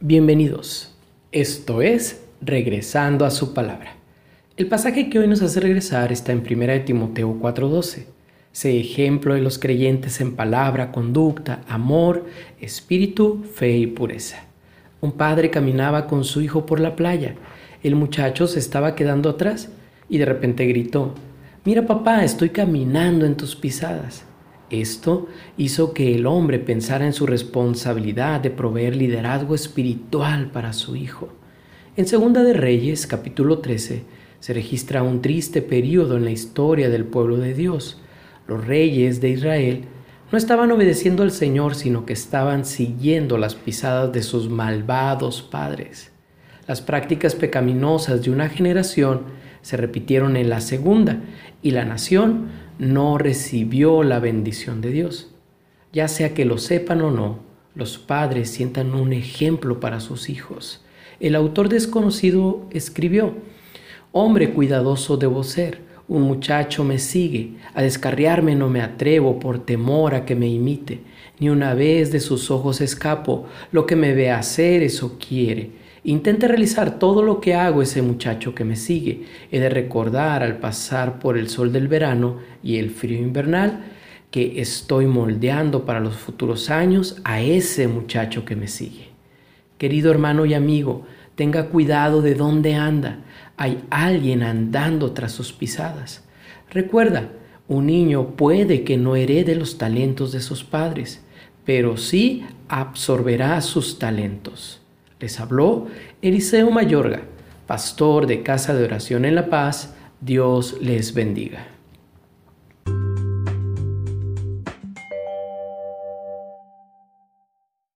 Bienvenidos. Esto es Regresando a su palabra. El pasaje que hoy nos hace regresar está en 1 Timoteo 4:12. Sé ejemplo de los creyentes en palabra, conducta, amor, espíritu, fe y pureza. Un padre caminaba con su hijo por la playa. El muchacho se estaba quedando atrás y de repente gritó, Mira papá, estoy caminando en tus pisadas. Esto hizo que el hombre pensara en su responsabilidad de proveer liderazgo espiritual para su hijo. En Segunda de Reyes, capítulo 13, se registra un triste periodo en la historia del pueblo de Dios. Los reyes de Israel no estaban obedeciendo al Señor, sino que estaban siguiendo las pisadas de sus malvados padres. Las prácticas pecaminosas de una generación se repitieron en la segunda y la nación no recibió la bendición de Dios. Ya sea que lo sepan o no, los padres sientan un ejemplo para sus hijos. El autor desconocido escribió, Hombre cuidadoso debo ser, un muchacho me sigue, a descarriarme no me atrevo por temor a que me imite, ni una vez de sus ojos escapo, lo que me ve hacer eso quiere Intente realizar todo lo que hago ese muchacho que me sigue. He de recordar al pasar por el sol del verano y el frío invernal que estoy moldeando para los futuros años a ese muchacho que me sigue. Querido hermano y amigo, tenga cuidado de dónde anda. Hay alguien andando tras sus pisadas. Recuerda, un niño puede que no herede los talentos de sus padres, pero sí absorberá sus talentos. Les habló Eliseo Mayorga, pastor de Casa de Oración en La Paz. Dios les bendiga.